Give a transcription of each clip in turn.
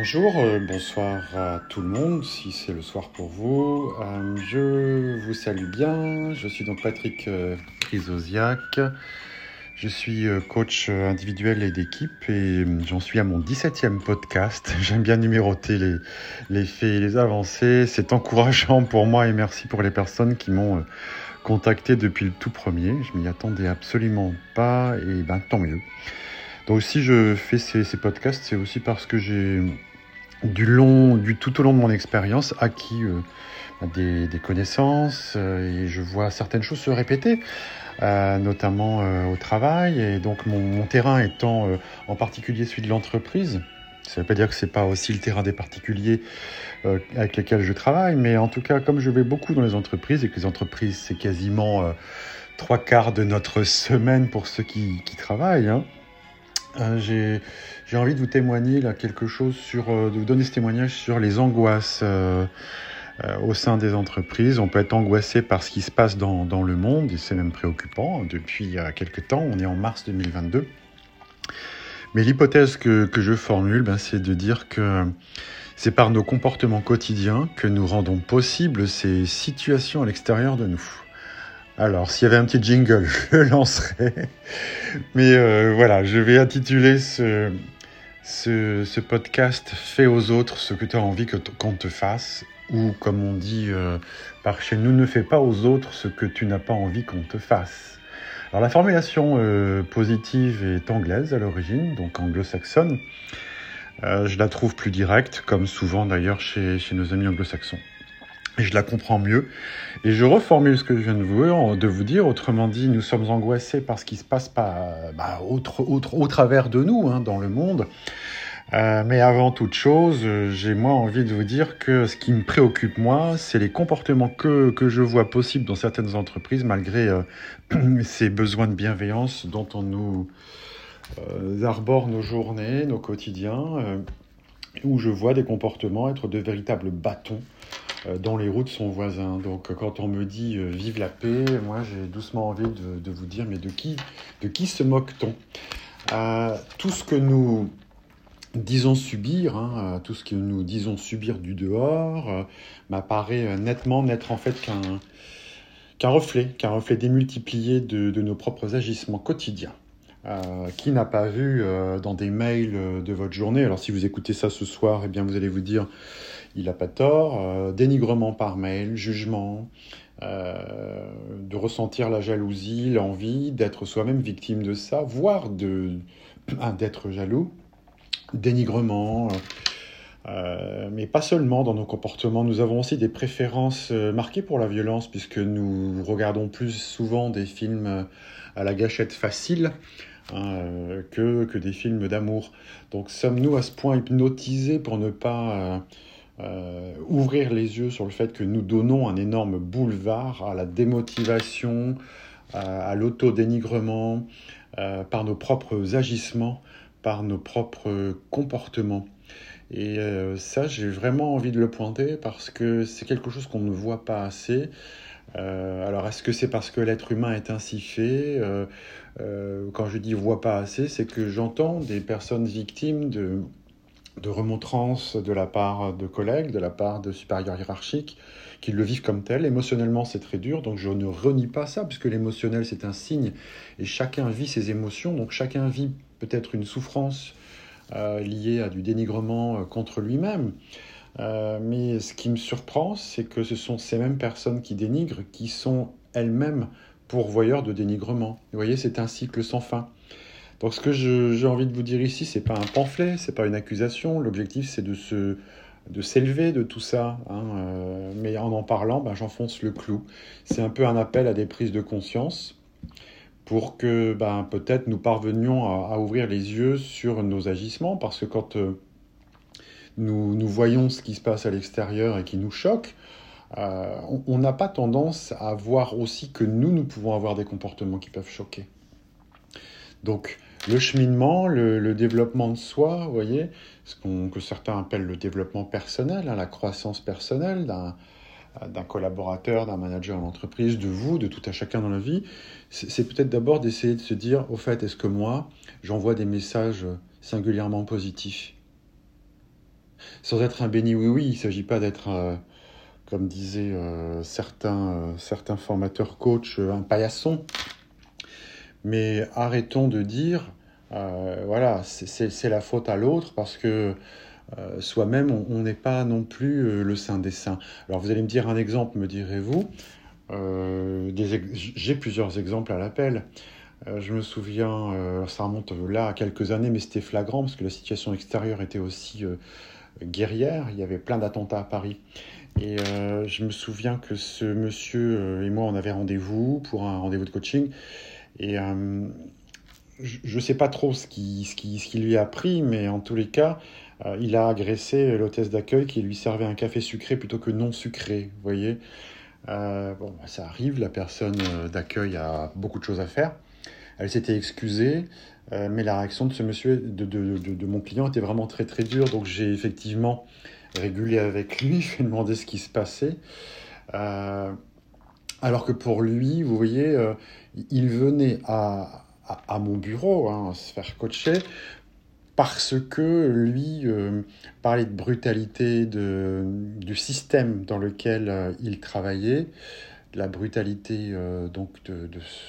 bonjour, euh, bonsoir à tout le monde, si c'est le soir pour vous. Euh, je vous salue bien, je suis donc Patrick euh, Je suis coach individuel et d'équipe et j'en suis à mon 17e podcast. J'aime bien numéroter les, faits et les avancées. C'est encourageant pour moi et merci pour les personnes qui m'ont contacté depuis le tout premier. Je m'y attendais absolument pas et ben tant mieux. Donc si je fais ces podcasts, c'est aussi parce que j'ai du long, du tout au long de mon expérience acquis euh, des, des, connaissances euh, et je vois certaines choses se répéter, euh, notamment euh, au travail. Et donc mon, mon terrain étant euh, en particulier celui de l'entreprise. Ça ne veut pas dire que c'est pas aussi le terrain des particuliers euh, avec lesquels je travaille, mais en tout cas, comme je vais beaucoup dans les entreprises et que les entreprises c'est quasiment trois quarts de notre semaine pour ceux qui, qui travaillent. Hein, euh, j'ai envie de vous témoigner là quelque chose sur, euh, de vous donner ce témoignage sur les angoisses euh, au sein des entreprises. On peut être angoissé par ce qui se passe dans, le monde et c'est même préoccupant depuis quelques temps. On est en mars 2022. Mais l'hypothèse que, je formule, ben, c'est de dire que c'est par nos comportements quotidiens que nous rendons possible ces situations à l'extérieur de nous. Alors, s'il y avait un petit jingle, je le lancerais. Mais euh, voilà, je vais intituler ce, podcast Fais aux autres ce que tu as envie qu'on te fasse. Ou, comme on dit euh, par chez nous, ne fais pas aux autres ce que tu n'as pas envie qu'on te fasse. Alors, la formulation euh, positive est anglaise à l'origine, donc anglo-saxonne. Je la trouve plus directe, comme souvent d'ailleurs chez, nos amis anglo-saxons je la comprends mieux. Et je reformule ce que je viens de vous, dire. Autrement dit, nous sommes angoissés par ce qui se passe pas, bah, au, travers de nous, hein, dans le monde. Euh, mais avant toute chose, j'ai moi envie de vous dire que ce qui me préoccupe moi, c'est les comportements que, que je vois possibles dans certaines entreprises, malgré euh, ces besoins de bienveillance dont on nous euh, arbore nos journées, nos quotidiens, où je vois des comportements être de véritables bâtons dans les roues de son voisin. Donc quand on me dit euh, vive la paix, moi j'ai doucement envie de, vous dire mais de qui, de qui se moque-t-on? Euh, Tout ce que nous disons subir, hein, euh, tout ce que nous disons subir du dehors, euh, m'apparaît nettement n'être en fait qu'un reflet, qu'un reflet démultiplié de, nos propres agissements quotidiens. Euh, qui n'a pas vu euh, dans des mails de votre journée Alors si vous écoutez ça ce soir, eh bien vous allez vous dire il n'a pas tort. Euh, dénigrement par mail, jugement, euh, de ressentir la jalousie, l'envie d'être soi-même victime de ça, voire de d'être jaloux, dénigrement. Euh, mais pas seulement dans nos comportements, nous avons aussi des préférences marquées pour la violence, puisque nous regardons plus souvent des films à la gâchette facile hein, que, que des films d'amour. Donc sommes-nous à ce point hypnotisés pour ne pas euh, ouvrir les yeux sur le fait que nous donnons un énorme boulevard à la démotivation, à, à l'autodénigrement, euh, par nos propres agissements, par nos propres comportements. Et euh, ça, j'ai vraiment envie de le pointer parce que c'est quelque chose qu'on ne voit pas assez. Euh, alors, est-ce que c'est parce que l'être humain est ainsi fait? Euh, euh, Quand je dis voit pas assez, c'est que j'entends des personnes victimes de, de remontrances de la part de collègues, de la part de supérieurs hiérarchiques, qui le vivent comme tel. Émotionnellement, c'est très dur, donc je ne renie pas ça, puisque l'émotionnel, c'est un signe, et chacun vit ses émotions, donc chacun vit peut-être une souffrance euh, liée à du dénigrement euh, contre lui-même. Euh, mais ce qui me surprend, c'est que ce sont ces mêmes personnes qui dénigrent qui sont elles-mêmes pourvoyeurs de dénigrement. Vous voyez, c'est un cycle sans fin. Donc ce que j'ai envie de vous dire ici, c'est pas un pamphlet, c'est pas une accusation. L'objectif, c'est de se de s'élever de tout ça. Hein, euh, mais en en parlant, ben, j'enfonce le clou. C'est un peu un appel à des prises de conscience pour que ben, peut-être nous parvenions à, à, ouvrir les yeux sur nos agissements, parce que quand euh, nous, nous, voyons ce qui se passe à l'extérieur et qui nous choque, euh, on n'a pas tendance à voir aussi que nous, nous pouvons avoir des comportements qui peuvent choquer. Donc, le cheminement, le, développement de soi, vous voyez, ce que certains appellent le développement personnel, hein, la croissance personnelle d'un collaborateur, d'un manager en entreprise, de vous, de tout à chacun dans la vie, c'est peut-être d'abord d'essayer de se dire, au fait, est-ce que moi, j'envoie des messages singulièrement positifs? Sans être un béni oui oui, il ne s'agit pas d'être, comme disaient certains, certains formateurs coachs, un paillasson. Mais arrêtons de dire, voilà, c'est la faute à l'autre parce que soi-même, on n'est pas non plus le saint des saints. Alors vous allez me dire un exemple, me direz-vous. J'ai plusieurs exemples à l'appel. Euh, je me souviens, euh, ça remonte là à quelques années, mais c'était flagrant parce que la situation extérieure était aussi euh, guerrière. Il y avait plein d'attentats à Paris. Et je me souviens que ce monsieur et moi, on avait rendez-vous pour un rendez-vous de coaching. Et je ne sais pas trop ce qui, ce, qui, ce qui lui a pris, mais en tous les cas, il a agressé l'hôtesse d'accueil qui lui servait un café sucré plutôt que non sucré. Vous voyez bon, ça arrive, la personne d'accueil a beaucoup de choses à faire. Elle s'était excusée, euh, mais la réaction de ce monsieur, de, mon client, était vraiment très très dure. Donc j'ai effectivement régulé avec lui, je lui ai demandé ce qui se passait. Euh, alors que pour lui, vous voyez, euh, il venait à, mon bureau hein, se faire coacher parce que lui parlait de brutalité du système dans lequel il travaillait, la brutalité euh, donc de,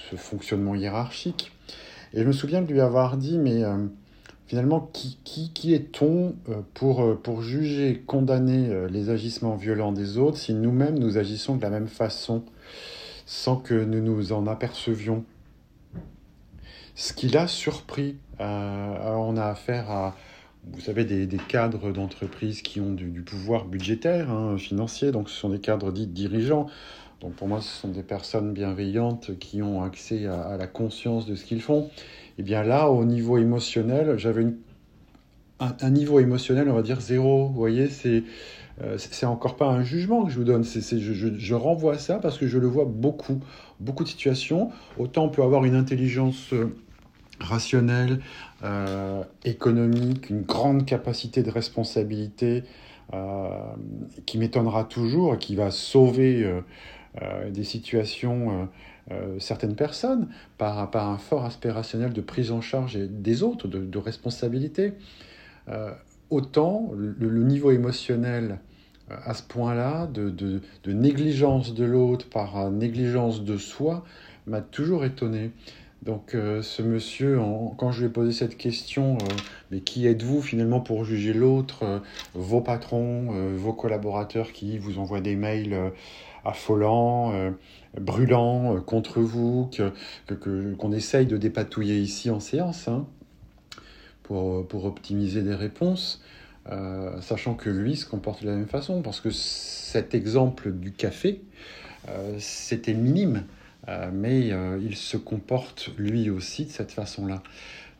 ce fonctionnement hiérarchique. Et je me souviens de lui avoir dit, mais euh, finalement, qui, qui, qui est-on euh, pour, pour juger, condamner les agissements violents des autres si nous-mêmes nous agissons de la même façon? Sans que nous nous en apercevions Ce qui l'a surpris. on a affaire à, vous savez, des, cadres d'entreprise qui ont du, pouvoir budgétaire, hein, financier, donc ce sont des cadres dits dirigeants. Donc pour moi, ce sont des personnes bienveillantes qui ont accès à, la conscience de ce qu'ils font. Et eh bien là, au niveau émotionnel, j'avais un, niveau émotionnel, on va dire zéro. Vous voyez, c'est euh, c'est encore pas un jugement que je vous donne. Je, renvoie ça parce que je le vois beaucoup, beaucoup de situations. Autant on peut avoir une intelligence euh, rationnelle, euh, économique, une grande capacité de responsabilité qui m'étonnera toujours et qui va sauver des situations, certaines personnes, par, un fort aspirationnel de prise en charge des autres, de, responsabilité. Autant le, niveau émotionnel à ce point-là, de, négligence de l'autre par négligence de soi, m'a toujours étonné. Donc ce monsieur, quand je lui ai posé cette question, mais qui êtes-vous finalement pour juger l'autre Vos patrons, vos collaborateurs qui vous envoient des mails affolant, euh, brûlant euh, contre vous, qu'on que, essaye de dépatouiller ici en séance hein, pour, optimiser des réponses, euh, sachant que lui se comporte de la même façon, parce que cet exemple du café, c'était minime, mais il se comporte lui aussi de cette façon-là.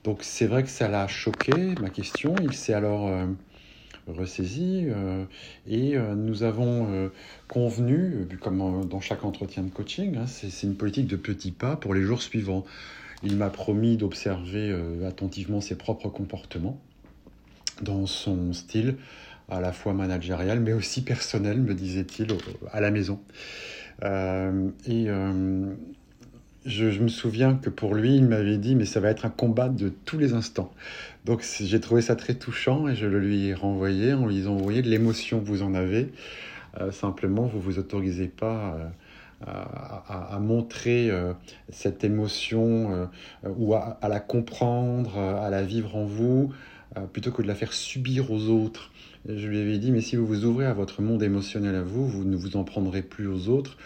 Donc c'est vrai que ça l'a choqué, ma question. Il s'est alors ressaisi euh, et euh, nous avons euh, convenu, comme dans chaque entretien de coaching, hein, c'est une politique de petits pas pour les jours suivants. Il m'a promis d'observer attentivement ses propres comportements dans son style à la fois managérial mais aussi personnel, me disait-il, à la maison. et je, me souviens que pour lui, il m'avait dit, mais ça va être un combat de tous les instants. Donc j'ai trouvé ça très touchant et je le lui ai renvoyé en lui disant, vous voyez, l'émotion, vous en avez. Euh, simplement, vous vous autorisez pas euh, à, montrer euh, cette émotion ou à, la comprendre, à la vivre en vous, plutôt que de la faire subir aux autres. je lui avais dit, mais si vous vous ouvrez à votre monde émotionnel à vous, vous ne vous en prendrez plus aux autres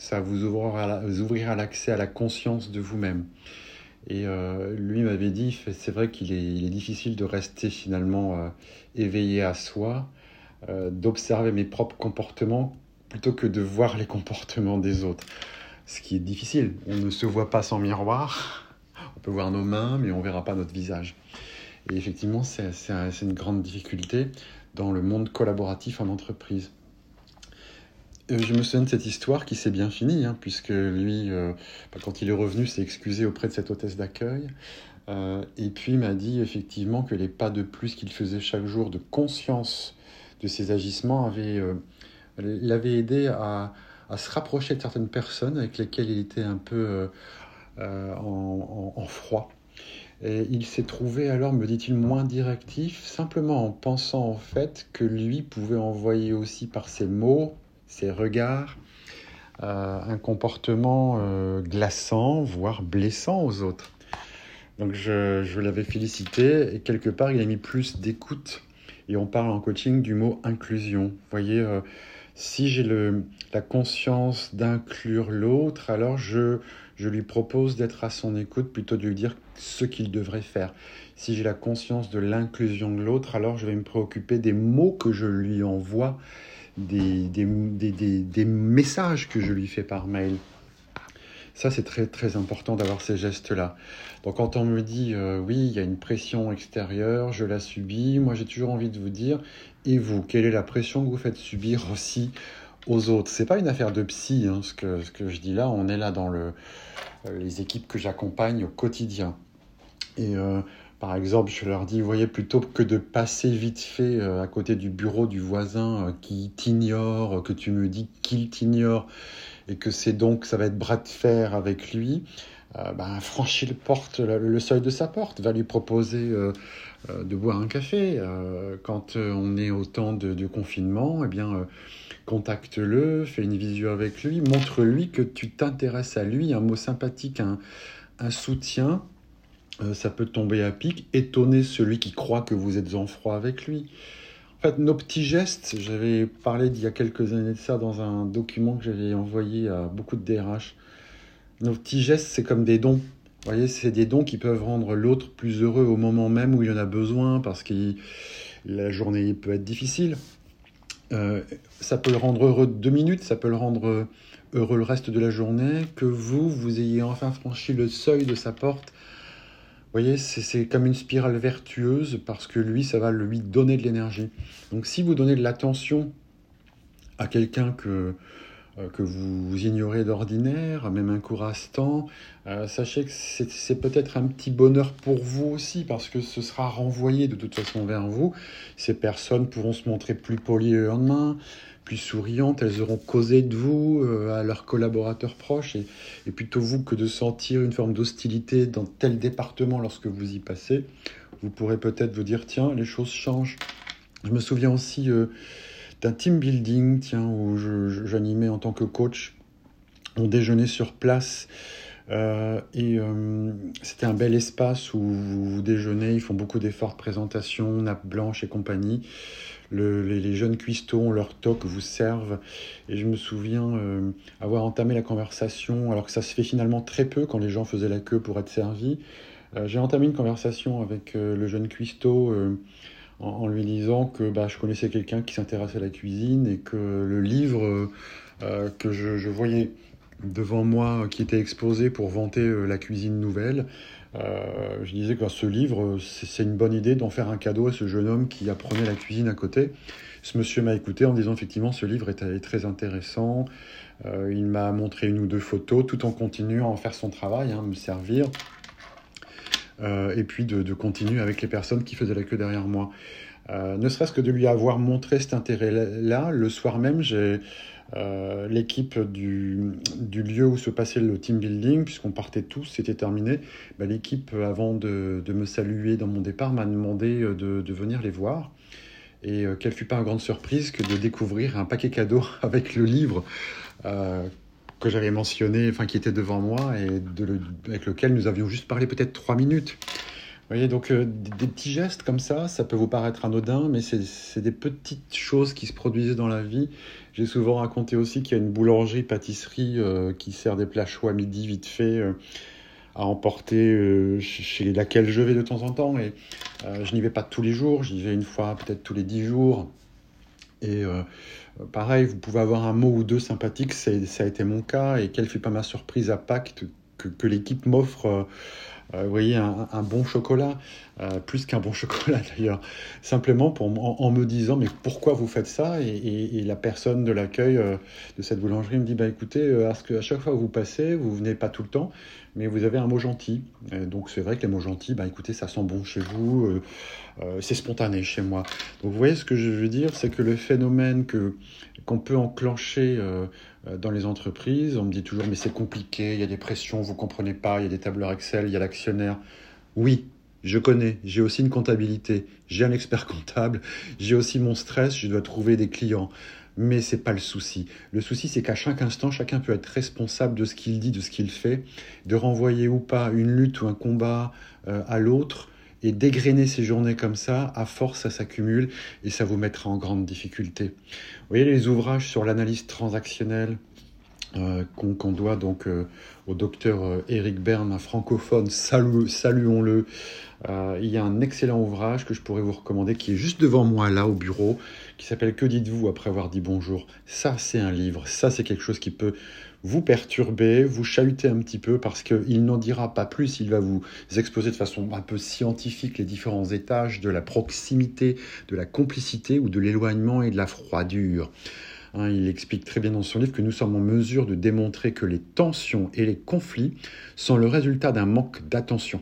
ça vous ouvrira, l'accès à la conscience de vous-même. Et euh, lui m'avait dit, c'est vrai qu'il est, difficile de rester finalement euh, éveillé à soi, euh, d'observer mes propres comportements plutôt que de voir les comportements des autres. Ce qui est difficile, on ne se voit pas sans miroir, on peut voir nos mains, mais on ne verra pas notre visage. Et effectivement, c'est une grande difficulté dans le monde collaboratif en entreprise. Euh, je me souviens de cette histoire qui s'est bien finie, hein, puisque lui, euh, bah, quand il est revenu, s'est excusé auprès de cette hôtesse d'accueil. Euh, et puis m'a dit effectivement que les pas de plus qu'il faisait chaque jour de conscience de ses agissements avaient, l'avaient aidé à, se rapprocher de certaines personnes avec lesquelles il était un peu en, froid. Et il s'est trouvé alors, me dit-il, moins directif, simplement en pensant en fait que lui pouvait envoyer aussi par ses mots, ses regards, euh, un comportement euh, glaçant, voire blessant aux autres. Donc je, l'avais félicité et quelque part il a mis plus d'écoute. Et on parle en coaching du mot inclusion. Vous voyez, euh, si j'ai la conscience d'inclure l'autre, alors je, je lui propose d'être à son écoute plutôt de lui dire ce qu'il devrait faire. Si j'ai la conscience de l'inclusion de l'autre, alors je vais me préoccuper des mots que je lui envoie, des, des, des, des messages que je lui fais par mail. Ça, c'est très très important d'avoir ces gestes-là. Donc quand on me dit euh, oui, il y a une pression extérieure, je la subis, moi j'ai toujours envie de vous dire, et vous, quelle est la pression que vous faites subir aussi aux autres? C'est pas une affaire de psy, hein, ce, que, je dis là, on est là dans euh, les équipes que j'accompagne au quotidien. Et euh, par exemple, je leur dis, voyez, plutôt que de passer vite fait à côté du bureau du voisin qui t'ignore, que tu me dis qu'il t'ignore, et que c'est donc, ça va être bras de fer avec lui, euh, ben, franchis le, porte, le, seuil de sa porte, va lui proposer euh, euh, de boire un café. quand on est au temps de, confinement, eh bien, contacte-le, fais une visio avec lui, montre-lui que tu t'intéresses à lui, un mot sympathique, un, un soutien. ça peut tomber à pic, étonner celui qui croit que vous êtes en froid avec lui. En fait, nos petits gestes, j'avais parlé d'il y a quelques années de ça dans un document que j'avais envoyé à beaucoup de DRH. Nos petits gestes, c'est comme des dons. Vous voyez, c'est des dons qui peuvent rendre l'autre plus heureux au moment même où il en a besoin parce que la journée peut être difficile. Euh, ça peut le rendre heureux deux minutes, ça peut le rendre heureux le reste de la journée, que vous, vous ayez enfin franchi le seuil de sa porte vous voyez, c'est comme une spirale vertueuse parce que lui, ça va lui donner de l'énergie. Donc si vous donnez de l'attention à quelqu'un que, euh, que vous ignorez d'ordinaire, même un court instant, euh, sachez que c'est peut-être un petit bonheur pour vous aussi, parce que ce sera renvoyé de toute façon vers vous. Ces personnes pourront se montrer plus polies le lendemain, plus souriantes, elles auront causé de vous euh, à leurs collaborateurs proches, et, plutôt vous que de sentir une forme d'hostilité dans tel département lorsque vous y passez, vous pourrez peut-être vous dire, tiens, les choses changent. Je me souviens aussi d'un team building, tiens, où j'animais en tant que coach. On déjeunait sur place. Euh, et euh, c'était un bel espace où vous déjeunez, ils font beaucoup d'efforts de présentation, nappe blanche et compagnie. Les, jeunes cuistots leur toque, vous servent. Et je me souviens euh, avoir entamé la conversation, alors que ça se fait finalement très peu quand les gens faisaient la queue pour être servis. J'ai entamé une conversation avec le jeune cuistot en, lui disant que bah, je connaissais quelqu'un qui s'intéressait à la cuisine et que le livre euh, que je, voyais devant moi qui était exposé pour vanter euh, la cuisine nouvelle, euh, je disais que ce livre, c'est une bonne idée d'en faire un cadeau à ce jeune homme qui apprenait la cuisine à côté. Ce monsieur m'a écouté en disant effectivement ce livre est, très intéressant. il m'a montré une ou deux photos tout en continuant à faire son travail, hein, me servir. Euh, et puis de, continuer avec les personnes qui faisaient la queue derrière moi. Euh, ne serait-ce que de lui avoir montré cet intérêt-là, le soir même, j'ai euh, l'équipe du, lieu où se passait le team building, puisqu'on partait tous, c'était terminé. Bah, l'équipe, avant de, me saluer dans mon départ, m'a demandé de, de, venir les voir. Et quelle fut pas une grande surprise que de découvrir un paquet cadeau avec le livre que j'avais mentionné, enfin qui était devant moi et avec lequel nous avions juste parlé peut-être trois minutes. Vous voyez, donc euh, des, petits gestes comme ça, ça peut vous paraître anodin, mais c'est des petites choses qui se produisent dans la vie. J'ai souvent raconté aussi qu'il y a une boulangerie-pâtisserie euh, qui sert des plats chauds à midi vite fait euh, à emporter chez laquelle je vais de temps en temps. Et je n'y vais pas tous les jours, j'y vais une fois peut-être tous les dix jours. Et pareil, vous pouvez avoir un mot ou deux sympathiques, ça a été mon cas, et quelle fut pas ma surprise à Pâques que, l'équipe m'offre, euh, euh, vous voyez, un, bon chocolat, euh, plus qu'un bon chocolat d'ailleurs, simplement pour, en, me disant, mais pourquoi vous faites ça? Et, la personne de l'accueil de cette boulangerie me dit, bah écoutez, à, à chaque fois que vous passez, vous venez pas tout le temps, mais vous avez un mot gentil. donc c'est vrai que les mots gentils, bah écoutez, ça sent bon chez vous, c'est spontané chez moi. Donc vous voyez ce que je veux dire, c'est que le phénomène que qu'on peut enclencher euh, dans les entreprises. On me dit toujours, mais c'est compliqué, il y a des pressions, vous comprenez pas, il y a des tableurs Excel, il y a l'actionnaire. Oui, je connais, j'ai aussi une comptabilité, j'ai un expert comptable, j'ai aussi mon stress, je dois trouver des clients. Mais c'est pas le souci. Le souci, c'est qu'à chaque instant, chacun peut être responsable de ce qu'il dit, de ce qu'il fait, de renvoyer ou pas une lutte ou un combat euh, à l'autre et dégrainer ces journées comme ça, à force, ça s'accumule et ça vous mettra en grande difficulté. Vous voyez les ouvrages sur l'analyse transactionnelle euh, qu'on doit donc euh, au docteur Eric Bern, un francophone, saluons-le, euh, il y a un excellent ouvrage que je pourrais vous recommander qui est juste devant moi là au bureau, qui s'appelle Que dites-vous après avoir dit bonjour? Ça, c'est un livre. Ça, c'est quelque chose qui peut vous perturber, vous chahuter un petit peu parce qu'il n'en dira pas plus. Il va vous exposer de façon un peu scientifique les différents étages de la proximité, de la complicité ou de l'éloignement et de la froidure. Hein, il explique très bien dans son livre que nous sommes en mesure de démontrer que les tensions et les conflits sont le résultat d'un manque d'attention.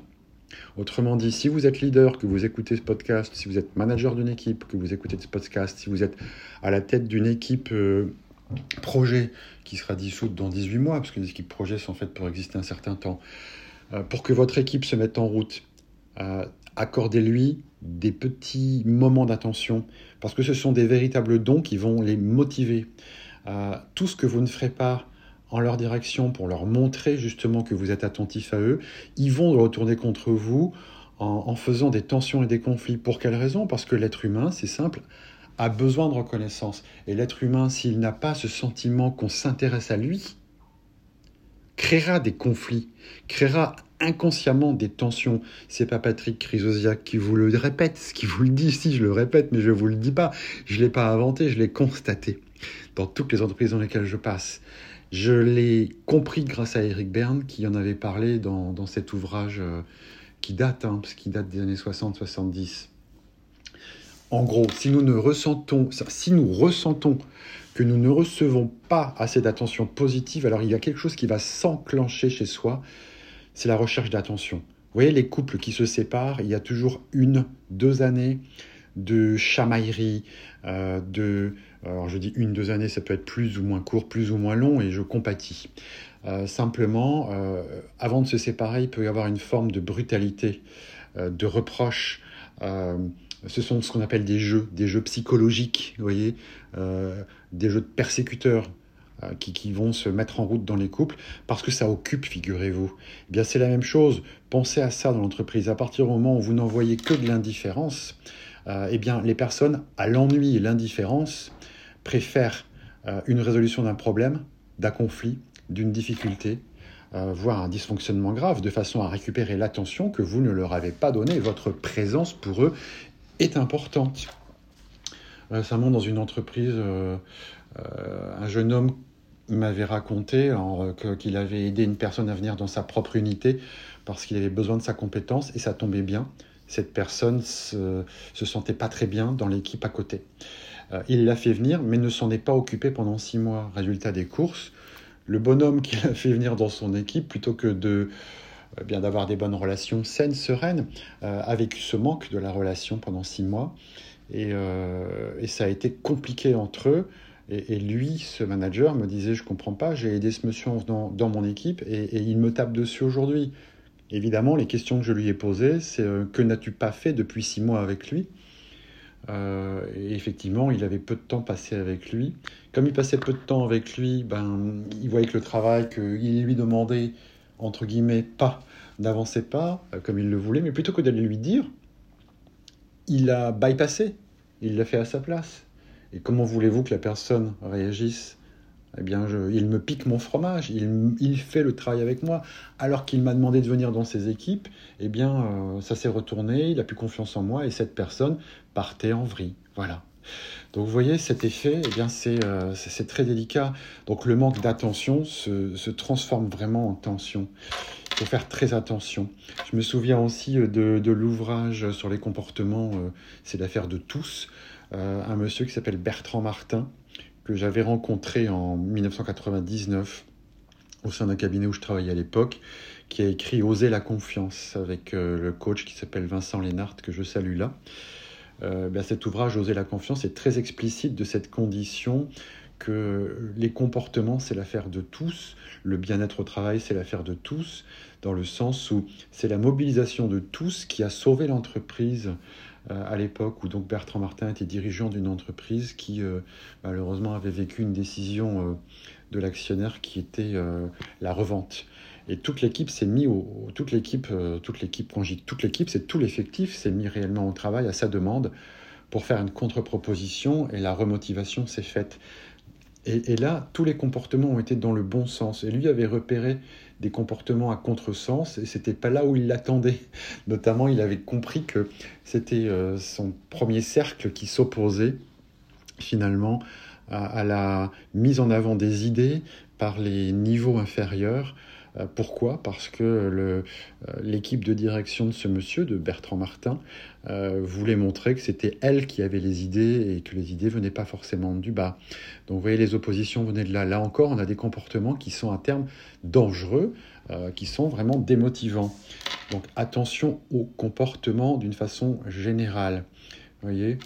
Autrement dit, si vous êtes leader, que vous écoutez ce podcast, si vous êtes manager d'une équipe, que vous écoutez ce podcast, si vous êtes à la tête d'une équipe euh, projet qui sera dissoute dans 18 mois, parce que les équipes projet sont faites pour exister un certain temps, euh, pour que votre équipe se mette en route, euh, accordez-lui des petits moments d'attention, parce que ce sont des véritables dons qui vont les motiver. tout ce que vous ne ferez pas en leur direction pour leur montrer justement que vous êtes attentif à eux, ils vont retourner contre vous en, faisant des tensions et des conflits. Pour quelle raison? Parce que l'être humain, c'est simple, a besoin de reconnaissance. Et l'être humain, s'il n'a pas ce sentiment qu'on s'intéresse à lui, créera des conflits, créera inconsciemment des tensions. C'est pas Patrick Chrysosiak qui vous le répète, qui vous le dit, si je le répète, mais je vous le dis pas. Je l'ai pas inventé, je l'ai constaté dans toutes les entreprises dans lesquelles je passe. Je l'ai compris grâce à Eric Berne qui en avait parlé dans, cet ouvrage euh, qui date, hein, parce qu'il date des années 60-70. En gros, si nous, ne ressentons, si nous ressentons que nous ne recevons pas assez d'attention positive, alors il y a quelque chose qui va s'enclencher chez soi, c'est la recherche d'attention. Vous voyez, les couples qui se séparent, il y a toujours une, deux années de chamaillerie, euh, de... Alors je dis une, deux années, ça peut être plus ou moins court, plus ou moins long, et je compatis. Euh, simplement, euh, avant de se séparer, il peut y avoir une forme de brutalité, de reproche. ce sont ce qu'on appelle des jeux, des jeux psychologiques, vous voyez, des jeux de persécuteurs, qui, qui, vont se mettre en route dans les couples parce que ça occupe, figurez-vous. Eh bien, c'est la même chose. Pensez à ça dans l'entreprise. À partir du moment où vous n'envoyez que de l'indifférence, euh, eh bien, les personnes à l'ennui et l'indifférence préfèrent euh, une résolution d'un problème, d'un conflit, d'une difficulté, euh, voire un dysfonctionnement grave, de façon à récupérer l'attention que vous ne leur avez pas donnée. Votre présence pour eux est importante. Récemment, dans une entreprise, un jeune homme m'avait raconté qu'il avait aidé une personne à venir dans sa propre unité parce qu'il avait besoin de sa compétence et ça tombait bien cette personne se, se sentait pas très bien dans l'équipe à côté. Euh, il l'a fait venir, mais ne s'en est pas occupé pendant six mois. Résultat des courses, le bonhomme qu'il a fait venir dans son équipe, plutôt que de euh, bien d'avoir des bonnes relations saines, sereines, euh, a vécu ce manque de la relation pendant six mois. Et, ça a été compliqué entre eux. Et, lui, ce manager, me disait, je comprends pas, j'ai aidé ce monsieur dans, dans mon équipe et il me tape dessus aujourd'hui. Évidemment, les questions que je lui ai posées, c'est que n'as-tu pas fait depuis six mois avec lui? Euh, et effectivement, il avait peu de temps passé avec lui. Comme il passait peu de temps avec lui, ben, il voyait que le travail qu'il lui demandait, entre guillemets, pas, n'avançait pas euh, comme il le voulait, mais plutôt que d'aller lui dire, il a bypassé, il l'a fait à sa place. Et comment voulez-vous que la personne réagisse eh bien, il me pique mon fromage, il, fait le travail avec moi. Alors qu'il m'a demandé de venir dans ses équipes, eh bien, euh, ça s'est retourné, il a plus confiance en moi et cette personne partait en vrille. Voilà. Donc, vous voyez, cet effet, eh bien, c'est euh, très délicat. Donc, le manque d'attention se, transforme vraiment en tension. Il faut faire très attention. Je me souviens aussi de, l'ouvrage sur les comportements, euh, c'est l'affaire de tous, un monsieur qui s'appelle Bertrand Martin que j'avais rencontré en 1999 au sein d'un cabinet où je travaillais à l'époque, qui a écrit Oser la confiance avec euh, le coach qui s'appelle Vincent Lénart, que je salue là. Ben, cet ouvrage Oser la confiance est très explicite de cette condition que les comportements, c'est l'affaire de tous, le bien-être au travail, c'est l'affaire de tous, dans le sens où c'est la mobilisation de tous qui a sauvé l'entreprise à l'époque où donc Bertrand Martin était dirigeant d'une entreprise qui euh, malheureusement avait vécu une décision euh, de l'actionnaire qui était la revente. Et toute l'équipe s'est mis au, toute l'équipe, toute l'équipe, toute l'équipe, c'est tout l'effectif s'est mis réellement au travail à sa demande pour faire une contre-proposition et la remotivation s'est faite. Et, là, tous les comportements ont été dans le bon sens. Et lui avait repéré des comportements à contresens et c'était pas là où il l'attendait. Notamment, il avait compris que c'était euh, son premier cercle qui s'opposait finalement à, la mise en avant des idées par les niveaux inférieurs pourquoi? Parce que euh, l'équipe de direction de ce monsieur, de Bertrand Martin, euh, voulait montrer que c'était elle qui avait les idées et que les idées venaient pas forcément du bas. Donc vous voyez, les oppositions venaient de là. Là encore, on a des comportements qui sont à terme dangereux, qui sont vraiment démotivants. Donc attention aux comportements d'une façon générale. Vous voyez?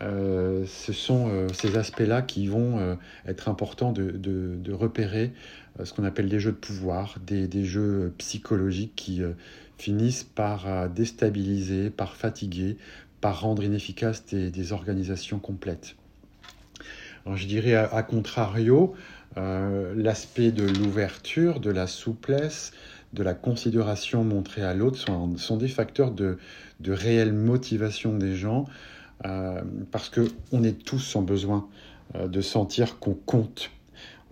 Ce sont ces aspects-là qui vont être importants de, repérer euh, ce qu'on appelle des jeux de pouvoir, des, jeux psychologiques qui euh, finissent par euh, déstabiliser, par fatiguer, par rendre inefficaces des, organisations complètes. Je dirais à, contrario, l'aspect de l'ouverture, de la souplesse, de la considération montrée à l'autre sont, des facteurs de, réelle motivation des gens parce qu'on est tous en besoin de sentir qu'on compte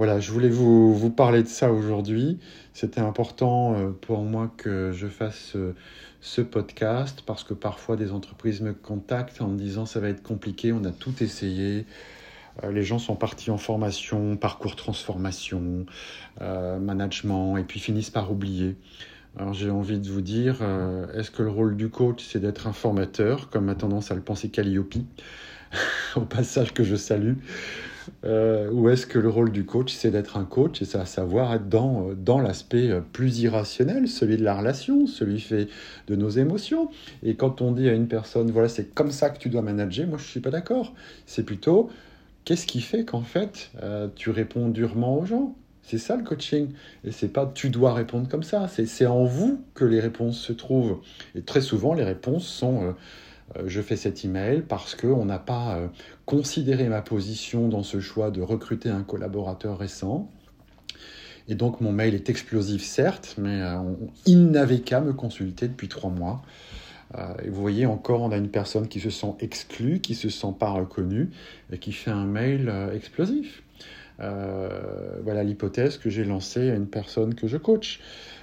voilà, je voulais vous, parler de ça aujourd'hui. C'était important euh, pour moi que je fasse euh, ce podcast parce que parfois des entreprises me contactent en me disant ça va être compliqué, on a tout essayé. Euh, les gens sont partis en formation, parcours transformation, management, et puis finissent par oublier. Alors j'ai envie de vous dire, est-ce que le rôle du coach, c'est d'être un formateur, comme a tendance à le penser Calliope, au passage que je salue euh, ou est-ce que le rôle du coach, c'est d'être un coach et ça à savoir être dans, euh, dans l'aspect euh, plus irrationnel, celui de la relation, celui fait de nos émotions. Et quand on dit à une personne, voilà, c'est comme ça que tu dois manager, moi je ne suis pas d'accord. C'est plutôt, qu'est-ce qui fait qu'en fait, tu réponds durement aux gens? C'est ça le coaching. Et c'est pas tu dois répondre comme ça. C'est en vous que les réponses se trouvent. Et très souvent, les réponses sont euh, je fais cet email parce qu'on n'a pas euh, considéré ma position dans ce choix de recruter un collaborateur récent. Et donc mon mail est explosif, certes, mais euh, il n'avait qu'à me consulter depuis trois mois. et vous voyez encore, on a une personne qui se sent exclue, qui se sent pas reconnue et qui fait un mail explosif. voilà l'hypothèse que j'ai lancée à une personne que je coach.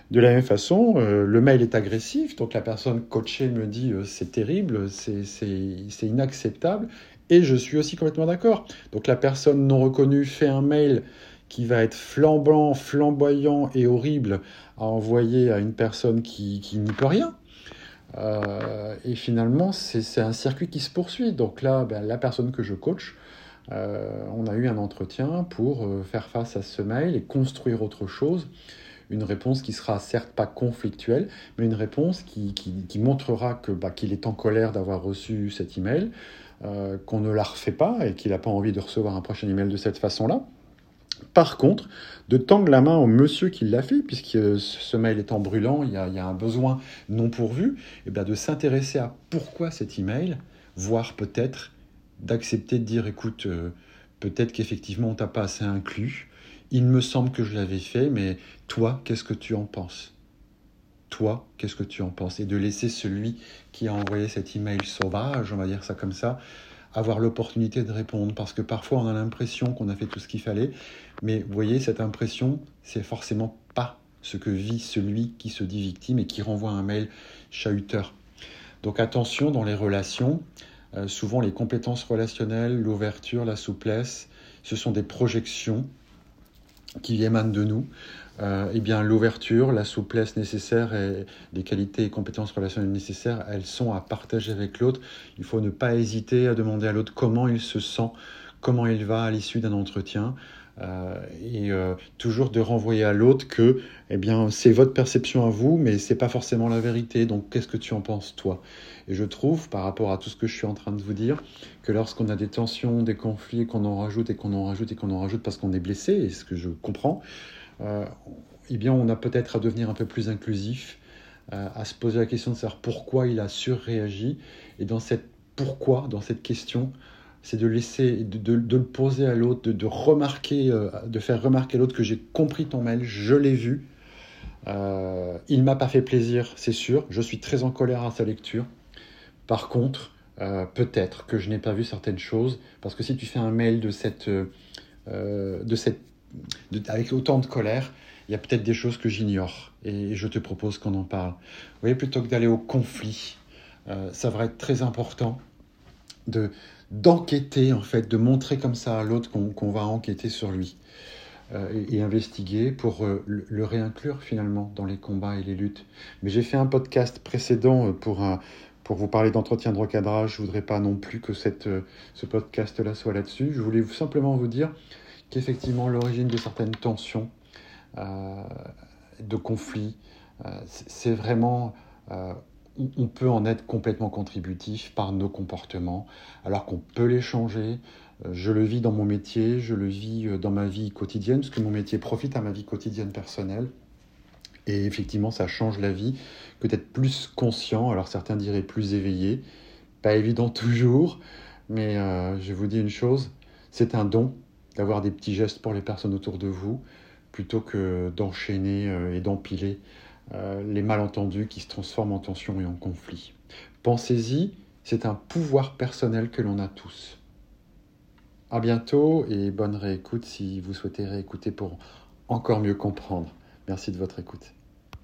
De la même façon, euh, le mail est agressif, donc la personne coachée me dit euh, c'est terrible, c'est inacceptable, et je suis aussi complètement d'accord. Donc la personne non reconnue fait un mail qui va être flambant, flamboyant et horrible à envoyer à une personne qui, n'y peut rien. Euh, et finalement, c'est un circuit qui se poursuit. Donc là, ben, la personne que je coach, on a eu un entretien pour faire face à ce mail et construire autre chose une réponse qui sera certes pas conflictuelle, mais une réponse qui, qui, montrera que bah, qu'il est en colère d'avoir reçu cet email, euh, qu'on ne la refait pas et qu'il n'a pas envie de recevoir un prochain email de cette façon-là. Par contre, de tendre la main au monsieur qui l'a fait, puisque ce mail étant brûlant, il y a, il y a un besoin non pourvu, et bien de s'intéresser à pourquoi cet email, voire peut-être d'accepter de dire écoute, euh, peut-être qu'effectivement on t'a pas assez inclus, il me semble que je l'avais fait, mais toi, qu'est-ce que tu en penses? Toi, qu'est-ce que tu en penses? Et de laisser celui qui a envoyé cet email sauvage, on va dire ça comme ça, avoir l'opportunité de répondre. Parce que parfois, on a l'impression qu'on a fait tout ce qu'il fallait, mais vous voyez, cette impression, c'est forcément pas ce que vit celui qui se dit victime et qui renvoie un mail chahuteur. Donc attention dans les relations. Euh, souvent, les compétences relationnelles, l'ouverture, la souplesse, ce sont des projections qui émanent de nous, euh, eh bien l'ouverture, la souplesse nécessaire et les qualités et compétences relationnelles nécessaires, elles sont à partager avec l'autre. Il faut ne pas hésiter à demander à l'autre comment il se sent, comment il va à l'issue d'un entretien. Euh, et euh, toujours de renvoyer à l'autre que eh bien c'est votre perception à vous mais c'est pas forcément la vérité. Donc qu'est-ce que tu en penses toi? Et je trouve par rapport à tout ce que je suis en train de vous dire que lorsqu'on a des tensions des conflits qu'on en rajoute et qu'on en rajoute et qu'on en rajoute parce qu'on est blessé et ce que je comprends euh, eh bien on a peut-être à devenir un peu plus inclusif à se poser la question de savoir pourquoi il a surréagi. Et dans cette pourquoi dans cette question c'est de laisser, de, le poser à l'autre, de, remarquer, euh, de faire remarquer à l'autre que j'ai compris ton mail, je l'ai vu. Euh, il m'a pas fait plaisir, c'est sûr. Je suis très en colère à sa lecture. Par contre, euh, peut-être que je n'ai pas vu certaines choses, parce que si tu fais un mail de cette, euh, de cette, avec autant de colère, il y a peut-être des choses que j'ignore, et je te propose qu'on en parle. Vous voyez, plutôt que d'aller au conflit, ça va être très important de d'enquêter en fait, de montrer comme ça à l'autre qu'on va enquêter sur lui euh, et, investiguer pour euh, le, réinclure finalement dans les combats et les luttes. Mais j'ai fait un podcast précédent euh, pour, pour vous parler d'entretien de recadrage. Je voudrais pas non plus que cette, ce podcast-là soit là-dessus. Je voulais simplement vous dire qu'effectivement l'origine de certaines tensions, de conflits, c'est vraiment on peut en être complètement contributif par nos comportements, alors qu'on peut les changer. Euh, je le vis dans mon métier, je le vis euh, dans ma vie quotidienne, parce que mon métier profite à ma vie quotidienne personnelle. Et effectivement, ça change la vie que d'être plus conscient, alors certains diraient plus éveillé. Pas évident toujours, mais euh, je vous dis une chose, c'est un don d'avoir des petits gestes pour les personnes autour de vous, plutôt que d'enchaîner et d'empiler euh, les malentendus qui se transforment en tension et en conflit. Pensez-y, c'est un pouvoir personnel que l'on a tous. À bientôt et bonne réécoute si vous souhaitez réécouter pour encore mieux comprendre. Merci de votre écoute.